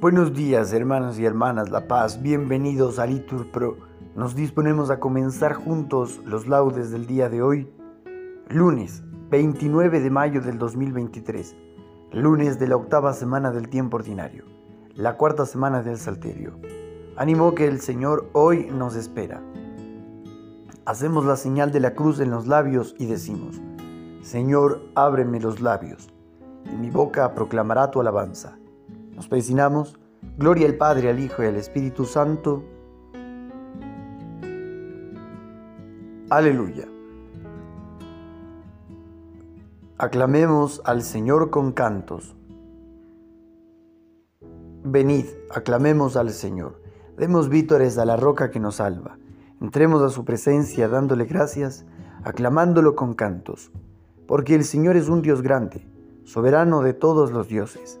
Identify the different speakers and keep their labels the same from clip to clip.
Speaker 1: Buenos días hermanos y hermanas La Paz, bienvenidos a Litur Pro. Nos disponemos a comenzar juntos los laudes del día de hoy, lunes 29 de mayo del 2023, lunes de la octava semana del tiempo ordinario, la cuarta semana del Salterio. Ánimo que el Señor hoy nos espera. Hacemos la señal de la cruz en los labios y decimos, Señor, ábreme los labios, y mi boca proclamará tu alabanza. Nos persinamos. Gloria al Padre, al Hijo y al Espíritu Santo. Aleluya. Aclamemos al Señor con cantos. Venid, aclamemos al Señor. Demos vítores a la roca que nos salva. Entremos a su presencia dándole gracias, aclamándolo con cantos. Porque el Señor es un Dios grande, soberano de todos los dioses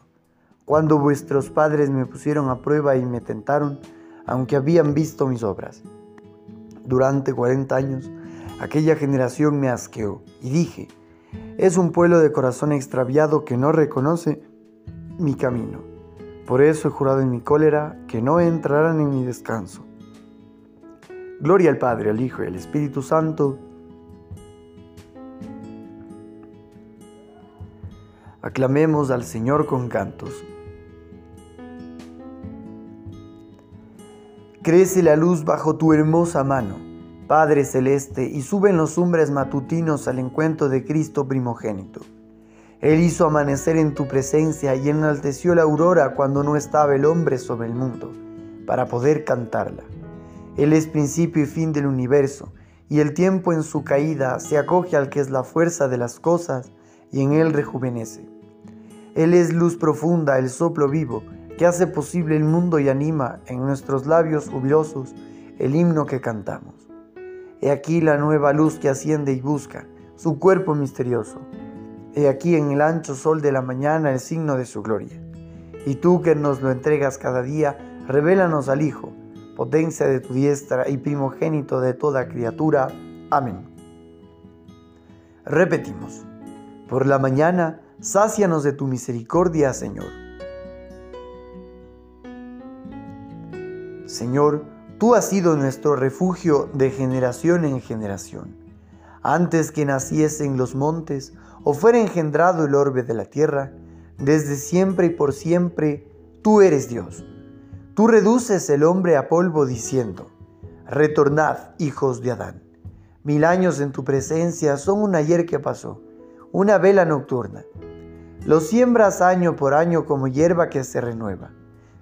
Speaker 1: cuando vuestros padres me pusieron a prueba y me tentaron, aunque habían visto mis obras. Durante cuarenta años, aquella generación me asqueó y dije, es un pueblo de corazón extraviado que no reconoce mi camino. Por eso he jurado en mi cólera que no entrarán en mi descanso. Gloria al Padre, al Hijo y al Espíritu Santo. Aclamemos al Señor con cantos. Crece la luz bajo tu hermosa mano, Padre Celeste, y suben los umbres matutinos al encuentro de Cristo primogénito. Él hizo amanecer en tu presencia y enalteció la aurora cuando no estaba el hombre sobre el mundo, para poder cantarla. Él es principio y fin del universo, y el tiempo en su caída se acoge al que es la fuerza de las cosas, y en él rejuvenece. Él es luz profunda, el soplo vivo, que hace posible el mundo y anima en nuestros labios jubilosos el himno que cantamos. He aquí la nueva luz que asciende y busca su cuerpo misterioso. He aquí en el ancho sol de la mañana el signo de su gloria. Y tú que nos lo entregas cada día, revélanos al Hijo, potencia de tu diestra y primogénito de toda criatura. Amén. Repetimos, por la mañana, sácianos de tu misericordia, Señor Señor, tú has sido nuestro refugio de generación en generación. Antes que naciesen los montes o fuera engendrado el orbe de la tierra, desde siempre y por siempre, tú eres Dios. Tú reduces el hombre a polvo diciendo, retornad, hijos de Adán. Mil años en tu presencia son un ayer que pasó, una vela nocturna. Lo siembras año por año como hierba que se renueva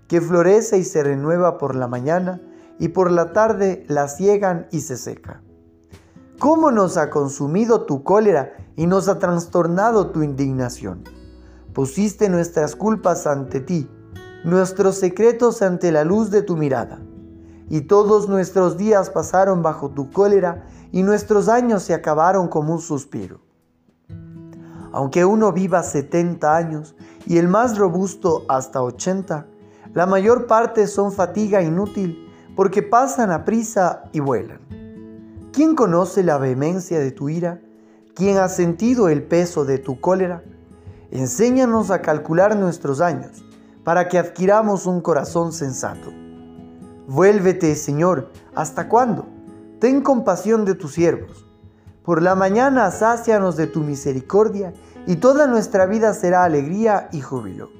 Speaker 1: que florece y se renueva por la mañana y por la tarde la ciegan y se seca. ¿Cómo nos ha consumido tu cólera y nos ha trastornado tu indignación? Pusiste nuestras culpas ante ti, nuestros secretos ante la luz de tu mirada. Y todos nuestros días pasaron bajo tu cólera y nuestros años se acabaron como un suspiro. Aunque uno viva 70 años y el más robusto hasta 80, la mayor parte son fatiga inútil porque pasan a prisa y vuelan. ¿Quién conoce la vehemencia de tu ira? ¿Quién ha sentido el peso de tu cólera? Enséñanos a calcular nuestros años para que adquiramos un corazón sensato. Vuélvete, Señor, ¿hasta cuándo? Ten compasión de tus siervos. Por la mañana sácianos de tu misericordia y toda nuestra vida será alegría y júbilo.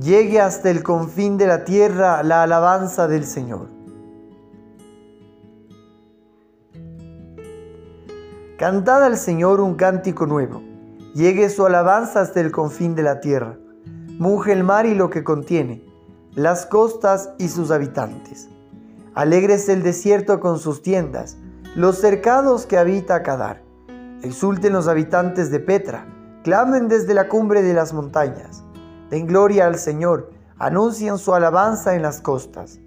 Speaker 1: llegue hasta el confín de la tierra la alabanza del Señor. Cantad al Señor un cántico nuevo, llegue su alabanza hasta el confín de la tierra. Muge el mar y lo que contiene, las costas y sus habitantes. Alegres el desierto con sus tiendas, los cercados que habita Cadar. Exulten los habitantes de Petra, clamen desde la cumbre de las montañas. Den gloria al Señor, anuncien su alabanza en las costas.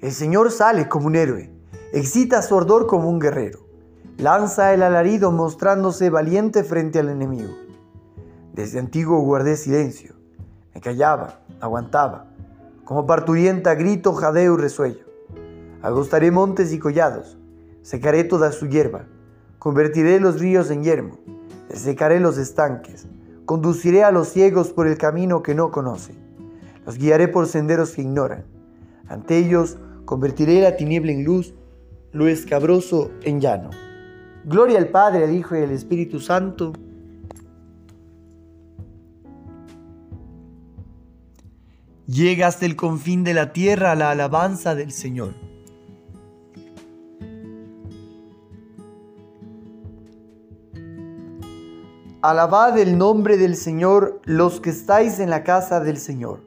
Speaker 1: El Señor sale como un héroe, excita su ardor como un guerrero. Lanza el alarido mostrándose valiente frente al enemigo. Desde antiguo guardé silencio, me callaba, aguantaba, como parturienta grito, jadeo y resuello. Agostaré montes y collados, secaré toda su hierba, convertiré los ríos en yermo, secaré los estanques, conduciré a los ciegos por el camino que no conocen, los guiaré por senderos que ignoran. Ante ellos convertiré la tiniebla en luz, lo escabroso en llano. Gloria al Padre, al Hijo y al Espíritu Santo. Llega hasta el confín de la tierra la alabanza del Señor. Alabad el nombre del Señor los que estáis en la casa del Señor.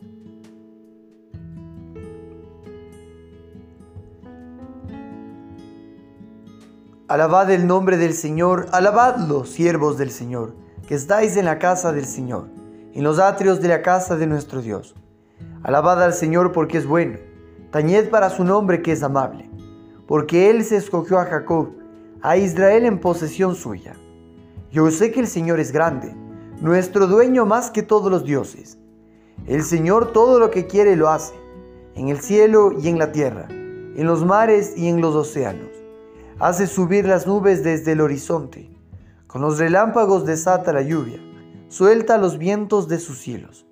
Speaker 1: Alabad el nombre del Señor, alabadlo, siervos del Señor, que estáis en la casa del Señor, en los atrios de la casa de nuestro Dios. Alabad al Señor porque es bueno, tañed para su nombre que es amable, porque Él se escogió a Jacob, a Israel en posesión suya. Yo sé que el Señor es grande, nuestro dueño más que todos los dioses. El Señor todo lo que quiere lo hace, en el cielo y en la tierra, en los mares y en los océanos hace subir las nubes desde el horizonte, con los relámpagos desata la lluvia, suelta los vientos de sus cielos.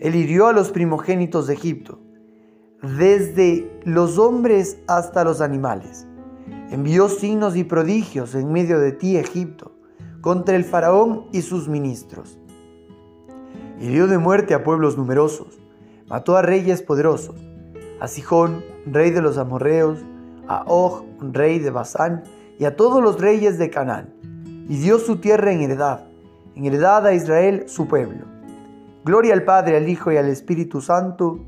Speaker 1: Él hirió a los primogénitos de Egipto, desde los hombres hasta los animales. Envió signos y prodigios en medio de ti, Egipto, contra el faraón y sus ministros. Hirió de muerte a pueblos numerosos, mató a reyes poderosos, a Sijón, rey de los amorreos, a Og, rey de Basán, y a todos los reyes de Canaán, y dio su tierra en heredad, en heredad a Israel su pueblo. Gloria al Padre, al Hijo y al Espíritu Santo.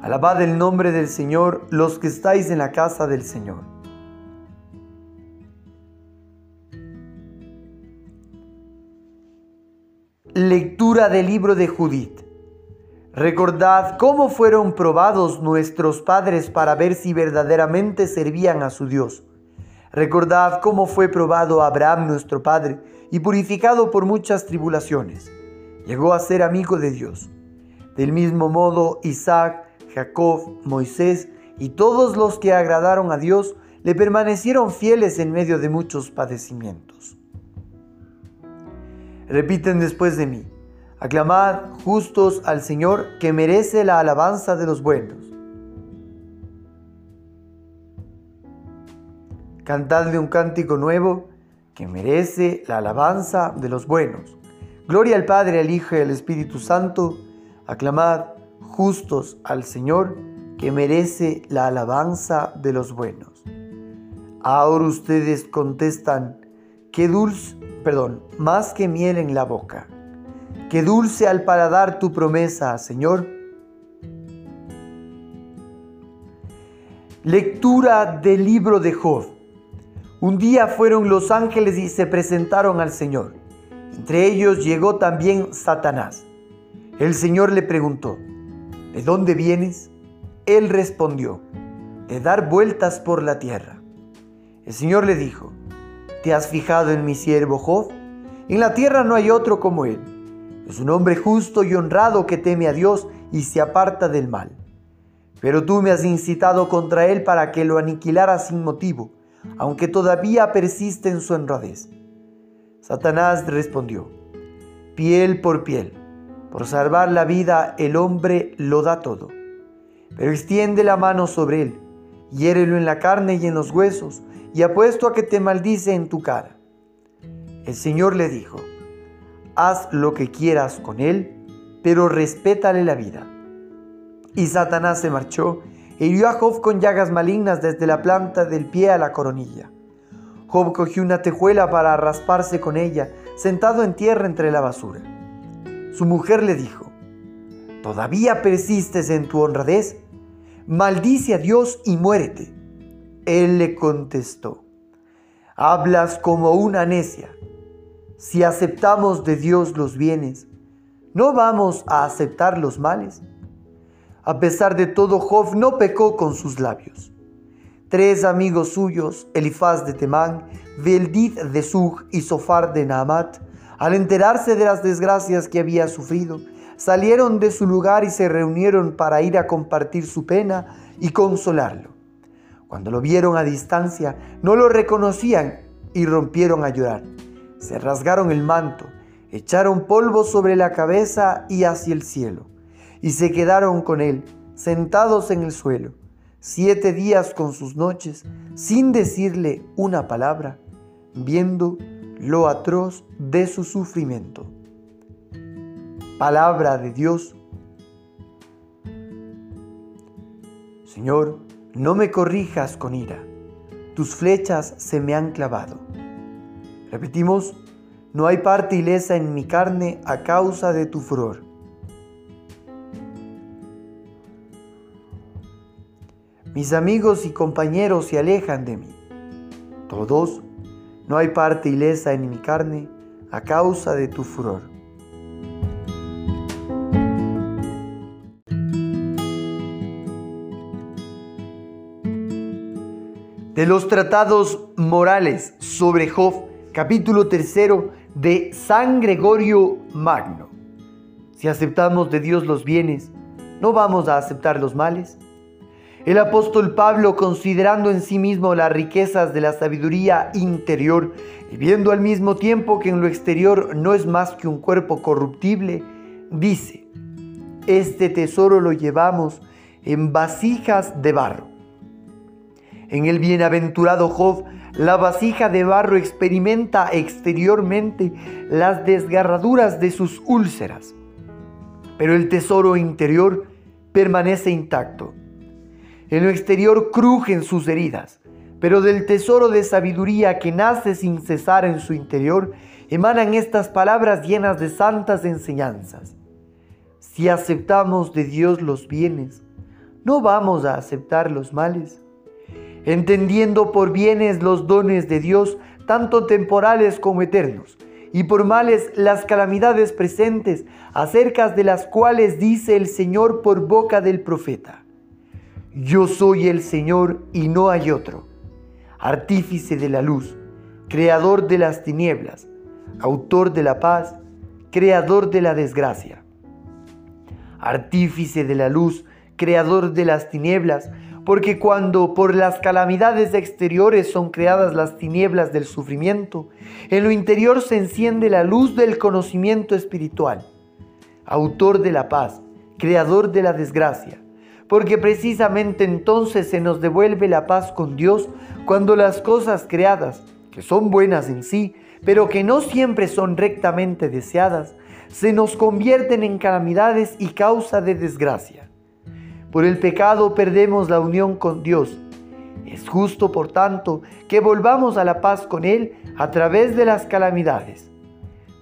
Speaker 1: Alabad el nombre del Señor los que estáis en la casa del Señor. Lectura del libro de Judith. Recordad cómo fueron probados nuestros padres para ver si verdaderamente servían a su Dios. Recordad cómo fue probado Abraham nuestro padre y purificado por muchas tribulaciones. Llegó a ser amigo de Dios. Del mismo modo, Isaac, Jacob, Moisés y todos los que agradaron a Dios le permanecieron fieles en medio de muchos padecimientos. Repiten después de mí. Aclamad justos al Señor que merece la alabanza de los buenos. Cantadle un cántico nuevo que merece la alabanza de los buenos. Gloria al Padre, al Hijo y al Espíritu Santo. Aclamad justos al Señor que merece la alabanza de los buenos. Ahora ustedes contestan, qué dulce, perdón, más que miel en la boca Qué dulce al paladar tu promesa, Señor. Lectura del libro de Job. Un día fueron los ángeles y se presentaron al Señor. Entre ellos llegó también Satanás. El Señor le preguntó, ¿de dónde vienes? Él respondió, de dar vueltas por la tierra. El Señor le dijo, ¿te has fijado en mi siervo Job? En la tierra no hay otro como él es un hombre justo y honrado que teme a Dios y se aparta del mal. Pero tú me has incitado contra él para que lo aniquilara sin motivo, aunque todavía persiste en su honradez. Satanás respondió, piel por piel, por salvar la vida el hombre lo da todo. Pero extiende la mano sobre él, hiérelo en la carne y en los huesos, y apuesto a que te maldice en tu cara. El Señor le dijo, haz lo que quieras con él, pero respétale la vida. Y Satanás se marchó e hirió a Job con llagas malignas desde la planta del pie a la coronilla. Job cogió una tejuela para rasparse con ella, sentado en tierra entre la basura. Su mujer le dijo, ¿todavía persistes en tu honradez? Maldice a Dios y muérete. Él le contestó, hablas como una necia. Si aceptamos de Dios los bienes, ¿no vamos a aceptar los males? A pesar de todo, Job no pecó con sus labios. Tres amigos suyos, Elifaz de Temán, Beldid de Sug y Sofar de Naamat, al enterarse de las desgracias que había sufrido, salieron de su lugar y se reunieron para ir a compartir su pena y consolarlo. Cuando lo vieron a distancia, no lo reconocían y rompieron a llorar. Se rasgaron el manto, echaron polvo sobre la cabeza y hacia el cielo y se quedaron con él, sentados en el suelo, siete días con sus noches, sin decirle una palabra, viendo lo atroz de su sufrimiento. Palabra de Dios. Señor, no me corrijas con ira, tus flechas se me han clavado. Repetimos, no hay parte ilesa en mi carne a causa de tu furor. Mis amigos y compañeros se alejan de mí. Todos, no hay parte ilesa en mi carne a causa de tu furor. De los tratados morales sobre Job, capítulo tercero de San Gregorio Magno. Si aceptamos de Dios los bienes, ¿no vamos a aceptar los males? El apóstol Pablo, considerando en sí mismo las riquezas de la sabiduría interior y viendo al mismo tiempo que en lo exterior no es más que un cuerpo corruptible, dice, este tesoro lo llevamos en vasijas de barro. En el bienaventurado Job, la vasija de barro experimenta exteriormente las desgarraduras de sus úlceras, pero el tesoro interior permanece intacto en lo exterior crujen sus heridas, pero del tesoro de sabiduría que nace sin cesar en su interior emanan estas palabras llenas de santas enseñanzas. Si aceptamos de Dios los bienes, ¿no vamos a aceptar los males? Entendiendo por bienes los dones de Dios, tanto temporales como eternos, y por males las calamidades presentes, acerca de las cuales dice el Señor por boca del profeta. Yo soy el Señor y no hay otro, artífice de la luz, creador de las tinieblas, autor de la paz, creador de la desgracia. Artífice de la luz, creador de las tinieblas, porque cuando por las calamidades exteriores son creadas las tinieblas del sufrimiento, en lo interior se enciende la luz del conocimiento espiritual. Autor de la paz, creador de la desgracia, porque precisamente entonces se nos devuelve la paz con Dios cuando las cosas creadas, que son buenas en sí, pero que no siempre son rectamente deseadas, se nos convierten en calamidades y causa de desgracia. Por el pecado perdemos la unión con Dios. Es justo, por tanto, que volvamos a la paz con Él a través de las calamidades.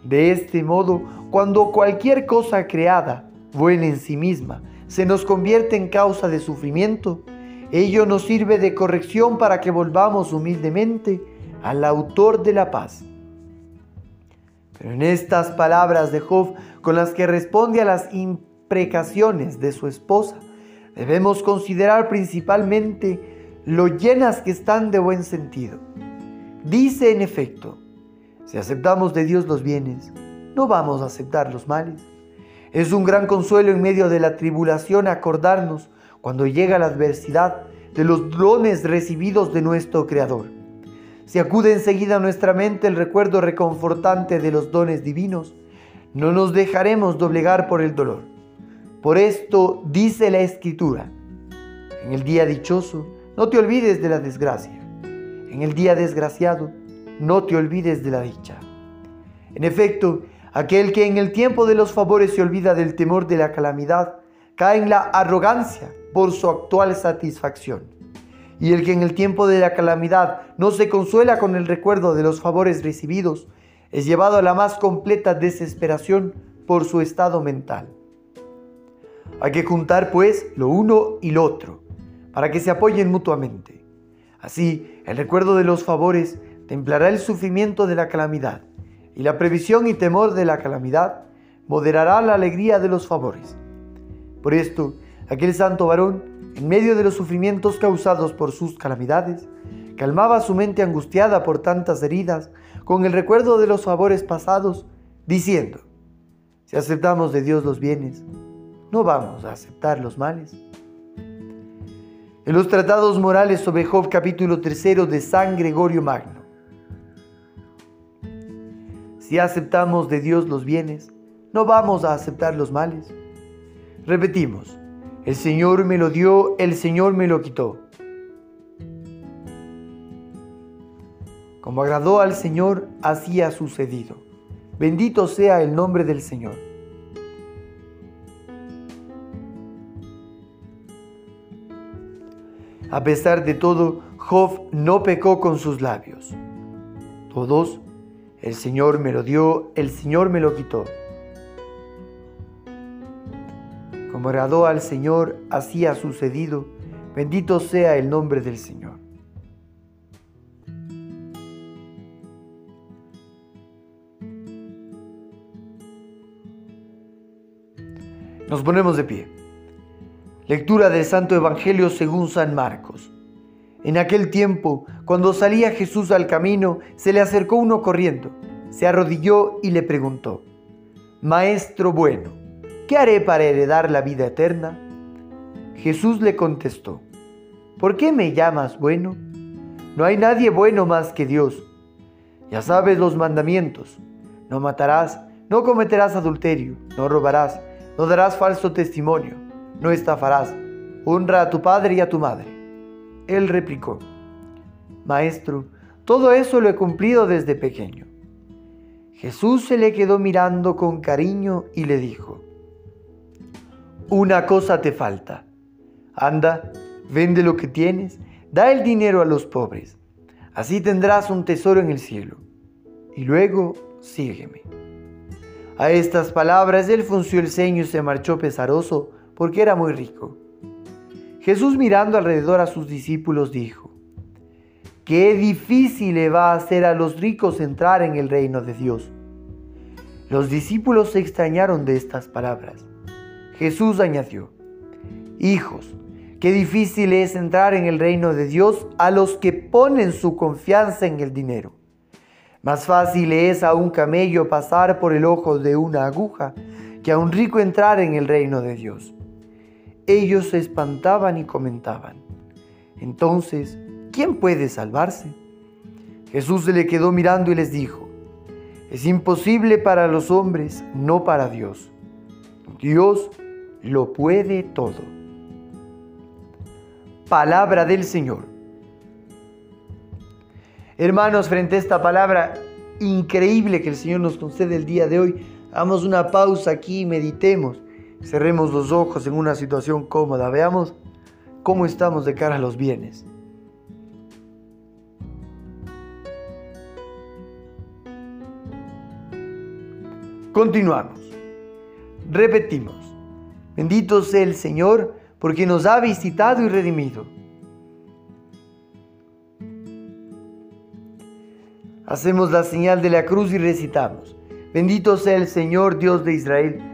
Speaker 1: De este modo, cuando cualquier cosa creada, buena en sí misma, se nos convierte en causa de sufrimiento, ello nos sirve de corrección para que volvamos humildemente al autor de la paz. Pero en estas palabras de Job, con las que responde a las imprecaciones de su esposa, debemos considerar principalmente lo llenas que están de buen sentido. Dice en efecto, si aceptamos de Dios los bienes, no vamos a aceptar los males. Es un gran consuelo en medio de la tribulación acordarnos, cuando llega la adversidad, de los dones recibidos de nuestro Creador. Si acude enseguida a nuestra mente el recuerdo reconfortante de los dones divinos, no nos dejaremos doblegar por el dolor. Por esto dice la Escritura, en el día dichoso, no te olvides de la desgracia. En el día desgraciado, no te olvides de la dicha. En efecto, Aquel que en el tiempo de los favores se olvida del temor de la calamidad, cae en la arrogancia por su actual satisfacción. Y el que en el tiempo de la calamidad no se consuela con el recuerdo de los favores recibidos, es llevado a la más completa desesperación por su estado mental. Hay que juntar pues lo uno y lo otro, para que se apoyen mutuamente. Así, el recuerdo de los favores templará el sufrimiento de la calamidad, y la previsión y temor de la calamidad moderará la alegría de los favores. Por esto, aquel santo varón, en medio de los sufrimientos causados por sus calamidades, calmaba su mente angustiada por tantas heridas con el recuerdo de los favores pasados, diciendo, si aceptamos de Dios los bienes, no vamos a aceptar los males. En los tratados morales sobre Job capítulo 3 de San Gregorio Magno, si aceptamos de Dios los bienes, no vamos a aceptar los males. Repetimos, el Señor me lo dio, el Señor me lo quitó. Como agradó al Señor, así ha sucedido. Bendito sea el nombre del Señor. A pesar de todo, Job no pecó con sus labios. Todos el Señor me lo dio, el Señor me lo quitó. Como agradó al Señor, así ha sucedido. Bendito sea el nombre del Señor. Nos ponemos de pie. Lectura del Santo Evangelio según San Marcos. En aquel tiempo, cuando salía Jesús al camino, se le acercó uno corriendo, se arrodilló y le preguntó, Maestro bueno, ¿qué haré para heredar la vida eterna? Jesús le contestó, ¿por qué me llamas bueno? No hay nadie bueno más que Dios. Ya sabes los mandamientos, no matarás, no cometerás adulterio, no robarás, no darás falso testimonio, no estafarás, honra a tu padre y a tu madre. Él replicó, Maestro, todo eso lo he cumplido desde pequeño. Jesús se le quedó mirando con cariño y le dijo, Una cosa te falta. Anda, vende lo que tienes, da el dinero a los pobres. Así tendrás un tesoro en el cielo. Y luego sígueme. A estas palabras él funció el ceño y se marchó pesaroso porque era muy rico. Jesús mirando alrededor a sus discípulos dijo, Qué difícil le va a hacer a los ricos entrar en el reino de Dios. Los discípulos se extrañaron de estas palabras. Jesús añadió, Hijos, qué difícil es entrar en el reino de Dios a los que ponen su confianza en el dinero. Más fácil es a un camello pasar por el ojo de una aguja que a un rico entrar en el reino de Dios. Ellos se espantaban y comentaban. Entonces, ¿quién puede salvarse? Jesús se le quedó mirando y les dijo, es imposible para los hombres, no para Dios. Dios lo puede todo. Palabra del Señor. Hermanos, frente a esta palabra increíble que el Señor nos concede el día de hoy, hagamos una pausa aquí y meditemos. Cerremos los ojos en una situación cómoda. Veamos cómo estamos de cara a los bienes. Continuamos. Repetimos. Bendito sea el Señor porque nos ha visitado y redimido. Hacemos la señal de la cruz y recitamos. Bendito sea el Señor Dios de Israel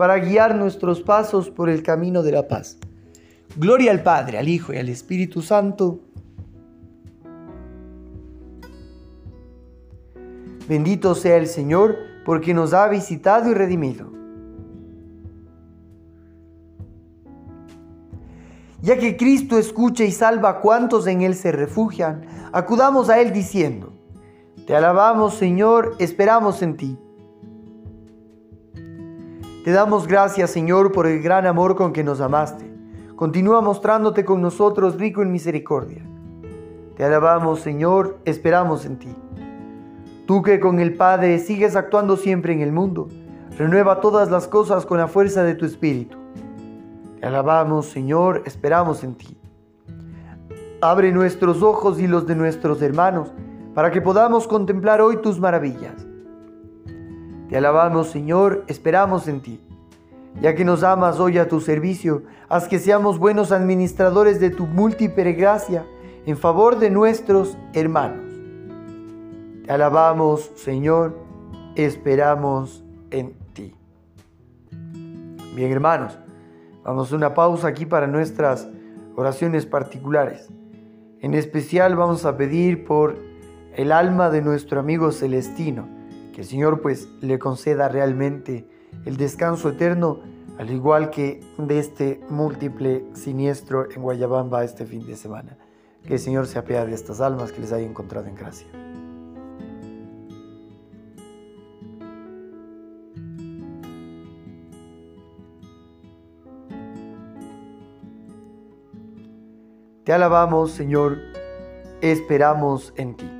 Speaker 1: para guiar nuestros pasos por el camino de la paz. Gloria al Padre, al Hijo y al Espíritu Santo. Bendito sea el Señor, porque nos ha visitado y redimido. Ya que Cristo escucha y salva a cuantos en Él se refugian, acudamos a Él diciendo, Te alabamos Señor, esperamos en ti. Te damos gracias Señor por el gran amor con que nos amaste. Continúa mostrándote con nosotros rico en misericordia. Te alabamos Señor, esperamos en ti. Tú que con el Padre sigues actuando siempre en el mundo, renueva todas las cosas con la fuerza de tu Espíritu. Te alabamos, Señor, esperamos en ti. Abre nuestros ojos y los de nuestros hermanos, para que podamos contemplar hoy tus maravillas. Te alabamos, Señor, esperamos en ti. Ya que nos amas hoy a tu servicio, haz que seamos buenos administradores de tu múltiple gracia en favor de nuestros hermanos alabamos, Señor, esperamos en ti. Bien, hermanos, vamos a una pausa aquí para nuestras oraciones particulares. En especial vamos a pedir por el alma de nuestro amigo Celestino, que el Señor pues le conceda realmente el descanso eterno, al igual que de este múltiple siniestro en Guayabamba este fin de semana. Que el Señor se apea de estas almas que les haya encontrado en gracia. Te alabamos, Señor, esperamos en ti.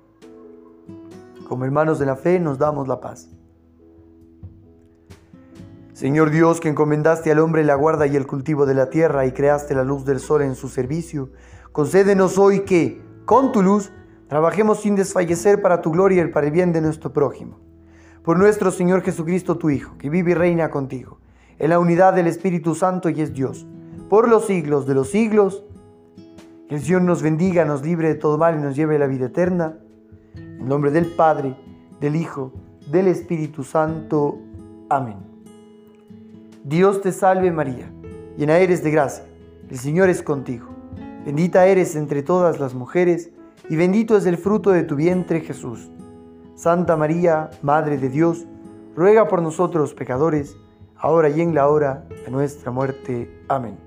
Speaker 1: Como hermanos de la fe nos damos la paz. Señor Dios, que encomendaste al hombre la guarda y el cultivo de la tierra y creaste la luz del sol en su servicio, concédenos hoy que, con tu luz, trabajemos sin desfallecer para tu gloria y para el bien de nuestro prójimo. Por nuestro Señor Jesucristo, tu Hijo, que vive y reina contigo, en la unidad del Espíritu Santo y es Dios, por los siglos de los siglos. Que el Señor nos bendiga, nos libre de todo mal y nos lleve a la vida eterna. En nombre del Padre, del Hijo, del Espíritu Santo. Amén. Dios te salve María, llena eres de gracia, el Señor es contigo. Bendita eres entre todas las mujeres y bendito es el fruto de tu vientre Jesús. Santa María, Madre de Dios, ruega por nosotros pecadores, ahora y en la hora de nuestra muerte. Amén.